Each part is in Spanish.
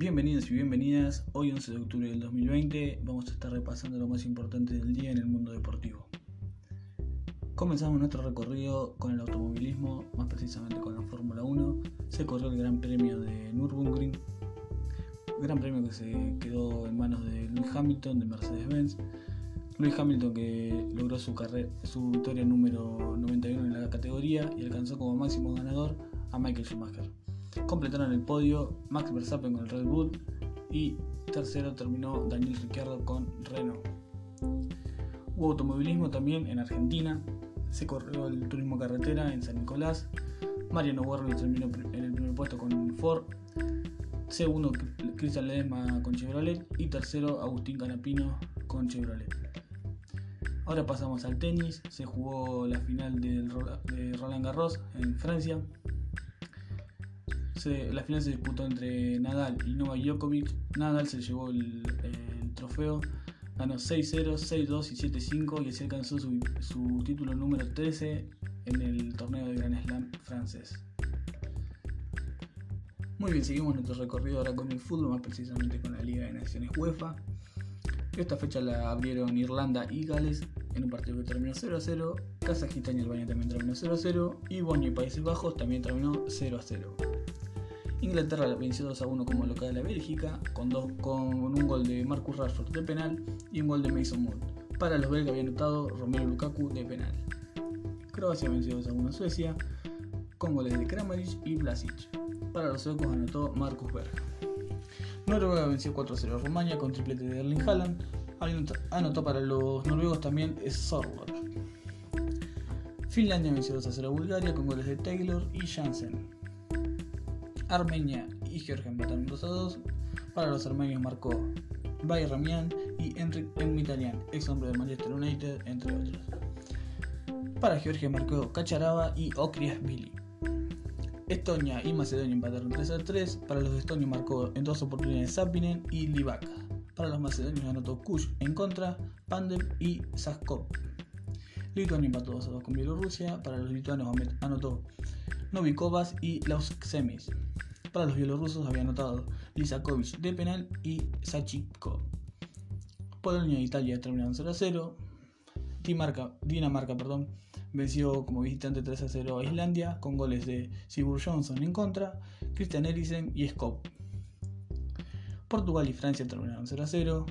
Bienvenidos y bienvenidas. Hoy 11 de octubre del 2020 vamos a estar repasando lo más importante del día en el mundo deportivo. Comenzamos nuestro recorrido con el automovilismo, más precisamente con la Fórmula 1. Se corrió el Gran Premio de Nürburgring, gran premio que se quedó en manos de Lewis Hamilton de Mercedes-Benz. Lewis Hamilton que logró su, su victoria número 91 en la categoría y alcanzó como máximo ganador a Michael Schumacher. Completaron el podio Max Verstappen con el Red Bull. Y tercero terminó Daniel Ricciardo con Renault. Hubo automovilismo también en Argentina, se corrió el turismo carretera en San Nicolás, Mariano Werner terminó en el primer puesto con Ford, segundo Cristian Ledesma con Chevrolet. Y tercero Agustín Canapino con Chevrolet. Ahora pasamos al tenis, se jugó la final de Roland Garros en Francia, la final se disputó entre Nadal y Novak Djokovic. Nadal se llevó el, trofeo, ganó 6-0, 6-2 y 7-5 y así alcanzó su, título número 13 en el torneo de Grand Slam francés. Muy bien, seguimos nuestro recorrido ahora con el fútbol, más precisamente con la Liga de Naciones UEFA. Esta fecha la abrieron Irlanda y Gales en un partido que terminó 0 0. Kazajistán y Albania también terminó 0 0. Y Bosnia y Países Bajos también terminó 0 0. Inglaterra venció 2 a 1 como local a Bélgica, con, con un gol de Marcus Rashford de penal y un gol de Mason Mount. Para los belgas había anotado Romero Lukaku de penal. Croacia venció 2 a 1 a Suecia, con goles de Kramaric y Vlasic. Para los suecos anotó Marcus Berg. Noruega venció 4 a 0 a Rumania con triplete de Erling Haaland. Anotó para los noruegos también Sorloth. Finlandia venció 2 a 0 a Bulgaria con goles de Taylor y Jansen. Armenia y Georgia empataron 2 a 2. Para los armenios marcó Bay Ramian y Enric Mkhitaryan, ex hombre de Manchester United, entre otros. Para Georgia marcó Cacharaba y Okrias Billy. Estonia y Macedonia empataron 3 a 3. Para los estonios marcó en dos oportunidades Sapinen y Livaka. Para los macedonios anotó Kush en contra, Pandev y Saskov. Lituania empató 2 a 2 con Bielorrusia. Para los lituanos anotó Novikovas y Los Semis. Para los bielorrusos había anotado Lisakovic de penal y Sachiko. Polonia e Italia terminaron 0 a 0. Dinamarca, venció como visitante 3 a 0 a Islandia con goles de Sigurd Johnson en contra, Christian Eriksen y Skop. Portugal y Francia terminaron 0 a 0.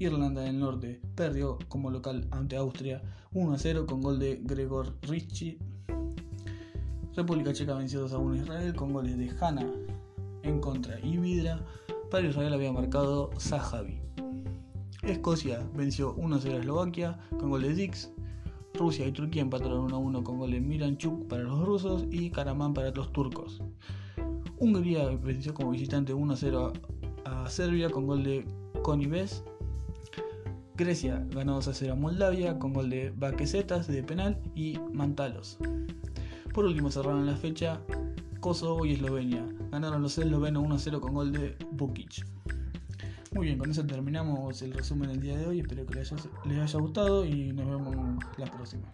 Irlanda del Norte perdió como local ante Austria 1 a 0 con gol de Gregor Ricci República Checa venció 2 a 1 a Israel con goles de Hanna en contra y Vidra. Para Israel había marcado Zahavi. Escocia venció 1 a 0 a Eslovaquia con gol de Dix. Rusia y Turquía empataron 1 a 1 con gol de Miranchuk para los rusos y Karaman para los turcos. Hungría venció como visitante 1 a 0 a Serbia con gol de Konibes. Grecia ganó 2 a 0 a Moldavia con gol de Baquesetas de penal y Mantalos. Por último cerraron la fecha Kosovo y Eslovenia. Ganaron los eslovenos 1-0 con gol de Bukic. Muy bien, con eso terminamos el resumen del día de hoy. Espero que les haya, les haya gustado y nos vemos la próxima.